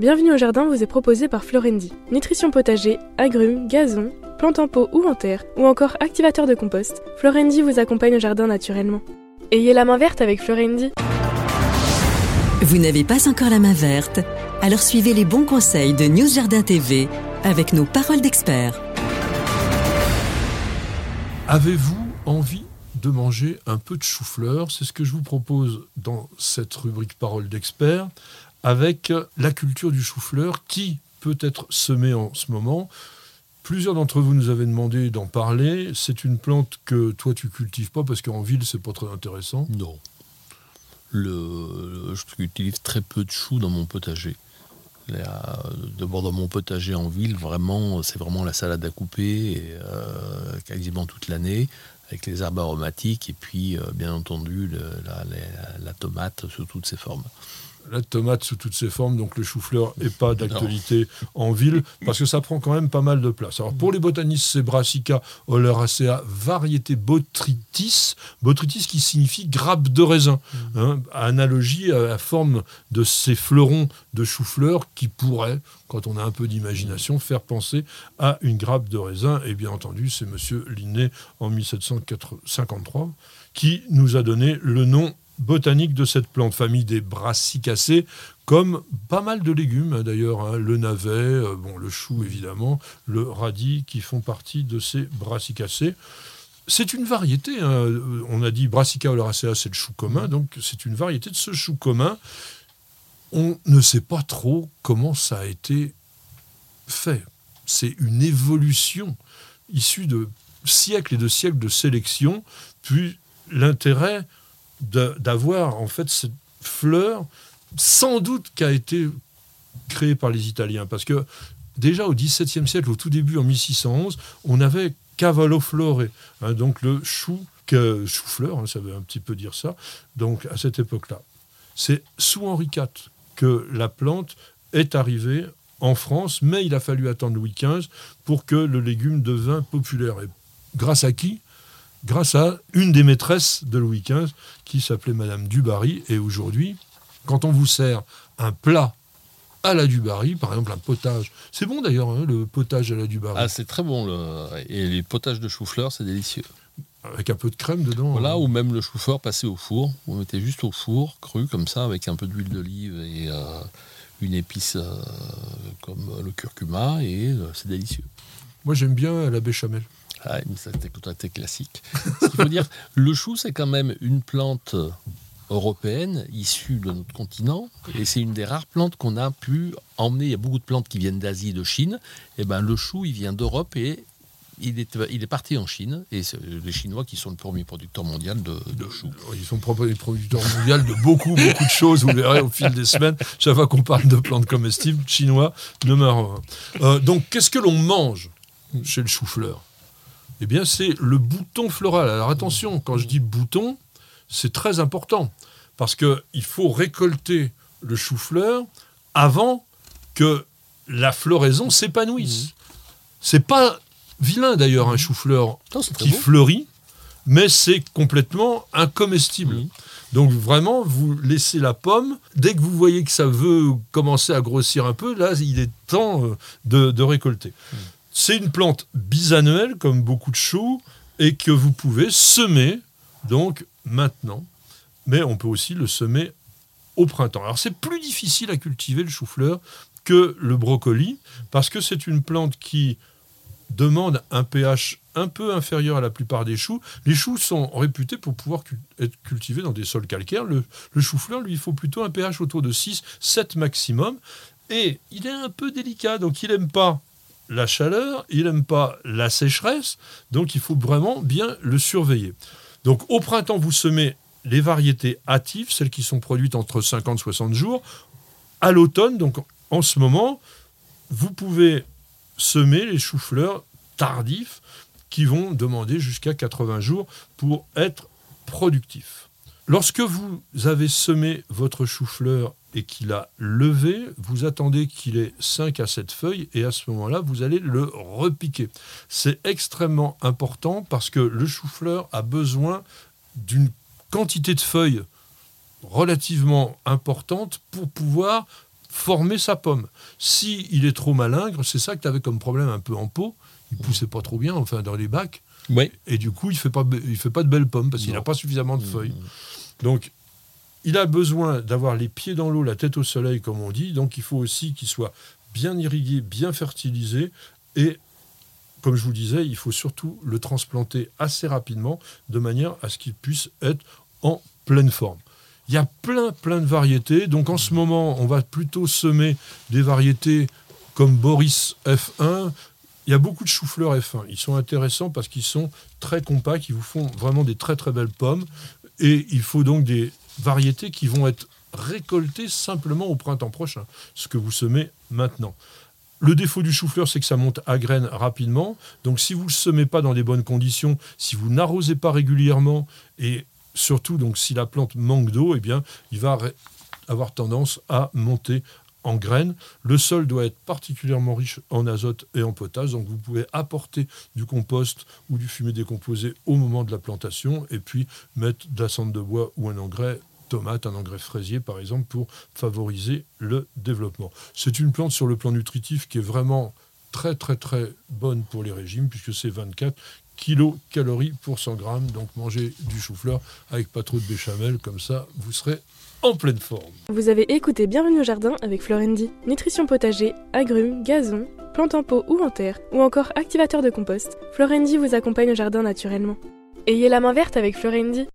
Bienvenue au jardin vous est proposé par Florendi. Nutrition potager, agrumes, gazon, plantes en pot ou en terre, ou encore activateur de compost, Florendi vous accompagne au jardin naturellement. Ayez la main verte avec Florendi. Vous n'avez pas encore la main verte? Alors suivez les bons conseils de News Jardin TV avec nos paroles d'experts. Avez-vous envie de manger un peu de chou-fleur? C'est ce que je vous propose dans cette rubrique Paroles d'experts avec la culture du chou-fleur qui peut être semée en ce moment. Plusieurs d'entre vous nous avaient demandé d'en parler. C'est une plante que toi tu cultives pas parce qu'en ville c'est pas très intéressant. Non. Je cultive très peu de choux dans mon potager. D'abord dans mon potager en ville, vraiment, c'est vraiment la salade à couper, euh, quasiment toute l'année, avec les herbes aromatiques et puis euh, bien entendu la, tomate sous toutes ses formes la tomate sous toutes ses formes, donc le chou-fleur n'est pas d'actualité en ville, parce que ça prend quand même pas mal de place. Alors pour les botanistes, c'est Brassica oleracea, variété botrytis, botrytis qui signifie grappe de raisin, hein, analogie à la forme de ces fleurons de chou-fleur qui pourraient, quand on a un peu d'imagination, faire penser à une grappe de raisin. Et bien entendu, c'est M. Linné en 1753 qui nous a donné le nom botanique de cette plante, famille des brassicacées, comme pas mal de légumes d'ailleurs, hein. le navet, euh, bon, le chou évidemment, le radis qui font partie de ces brassicacées. C'est une variété, hein. on a dit Brassica oleracea, c'est le chou commun, donc c'est une variété de ce chou commun. On ne sait pas trop comment ça a été fait. C'est une évolution issue de siècles et de siècles de sélection, puis l'intérêt d'avoir en fait cette fleur, sans doute qui a été créée par les Italiens. Parce que déjà au XVIIe siècle, au tout début, en 1611, on avait Cavallo Flore, hein, donc le chou, chou-fleur, hein, ça veut un petit peu dire ça, donc à cette époque-là. C'est sous Henri IV que la plante est arrivée en France, mais il a fallu attendre Louis XV pour que le légume devint populaire. Et grâce à qui? Grâce à une des maîtresses de Louis XV qui s'appelait Madame Dubarry. Et aujourd'hui, quand on vous sert un plat à la Dubarry, par exemple un potage. C'est bon d'ailleurs, hein, le potage à la Dubarry. Ah, c'est très bon. Et les potages de chou-fleur, c'est délicieux. Avec un peu de crème dedans. Voilà, hein. ou même le chou-fleur passé au four. Vous mettez juste au four, cru comme ça, avec un peu d'huile d'olive et euh, une épice euh, comme le curcuma, et euh, c'est délicieux. Moi, j'aime bien la béchamel. Ah, c'était classique. Ce qu'il faut dire, le chou, c'est quand même une plante européenne issue de notre continent et c'est une des rares plantes qu'on a pu emmener. Il y a beaucoup de plantes qui viennent d'Asie et de Chine. Et eh ben le chou, il vient d'Europe et il est, il est parti en Chine et c'est les Chinois qui sont le premier producteur mondial de, de chou. Ils sont le producteur mondial de beaucoup, beaucoup de choses. Vous verrez au fil des semaines, chaque fois qu'on parle de plantes comestibles, chinois, un. Euh, donc, qu'est-ce que l'on mange chez le chou-fleur? Eh bien, c'est le bouton floral. Alors attention, quand je dis bouton, c'est très important parce qu'il faut récolter le chou-fleur avant que la floraison s'épanouisse. Mmh. C'est pas vilain d'ailleurs un chou-fleur qui fleurit, mais c'est complètement incomestible. Mmh. Donc vraiment, vous laissez la pomme. Dès que vous voyez que ça veut commencer à grossir un peu, là, il est temps euh, de, récolter. Mmh. C'est une plante bisannuelle, comme beaucoup de choux, et que vous pouvez semer donc maintenant. Mais on peut aussi le semer au printemps. Alors c'est plus difficile à cultiver le chou-fleur que le brocoli, parce que c'est une plante qui demande un pH un peu inférieur à la plupart des choux. Les choux sont réputés pour pouvoir être cultivés dans des sols calcaires. Le, le chou-fleur, lui, faut plutôt un pH autour de 6, 7 maximum. Et il est un peu délicat, donc il n'aime pas la chaleur, il n'aime pas la sécheresse, donc il faut vraiment bien le surveiller. Donc au printemps, vous semez les variétés hâtives, celles qui sont produites entre 50 et 60 jours. À l'automne, donc en ce moment, vous pouvez semer les choux-fleurs tardifs qui vont demander jusqu'à 80 jours pour être productifs. Lorsque vous avez semé votre chou-fleur et qu'il a levé, vous attendez qu'il ait 5 à 7 feuilles et à ce moment-là, vous allez le repiquer. C'est extrêmement important parce que le chou-fleur a besoin d'une quantité de feuilles relativement importante pour pouvoir former sa pomme. Si il est trop malingre, c'est ça que tu avais comme problème un peu en pot. Il poussait pas trop bien, enfin dans les bacs. Oui. Et du coup, il fait pas, il fait pas de belles pommes parce qu'il n'a pas suffisamment de feuilles. Mmh. Donc, il a besoin d'avoir les pieds dans l'eau, la tête au soleil, comme on dit. Donc, il faut aussi qu'il soit bien irrigué, bien fertilisé. Et, comme je vous disais, il faut surtout le transplanter assez rapidement, de manière à ce qu'il puisse être en pleine forme. Il y a plein, plein de variétés. Donc, en ce moment, on va plutôt semer des variétés comme Boris F1. Il y a beaucoup de choux-fleurs F1. Ils sont intéressants parce qu'ils sont très compacts. Ils vous font vraiment des très, très belles pommes. Et il faut donc des variétés qui vont être récoltées simplement au printemps prochain, ce que vous semez maintenant. Le défaut du chou-fleur, c'est que ça monte à graines rapidement. Donc si vous ne semez pas dans des bonnes conditions, si vous n'arrosez pas régulièrement, et surtout donc si la plante manque d'eau, eh bien, il va avoir tendance à monter en graines. Le sol doit être particulièrement riche en azote et en potasse, donc vous pouvez apporter du compost ou du fumier décomposé au moment de la plantation, et puis mettre de la cendre de bois ou un engrais tomate, un engrais fraisier par exemple, pour favoriser le développement. C'est une plante sur le plan nutritif qui est vraiment très très très bonne pour les régimes, puisque c'est 24 kilocalories pour 100 grammes, donc mangez du chou-fleur avec pas trop de béchamel, comme ça vous serez en pleine forme. Vous avez écouté Bienvenue au jardin avec Florendi. Nutrition potager, agrumes, gazon, plantes en pot ou en terre, ou encore activateur de compost, Florendi vous accompagne au jardin naturellement. Ayez la main verte avec Florendi.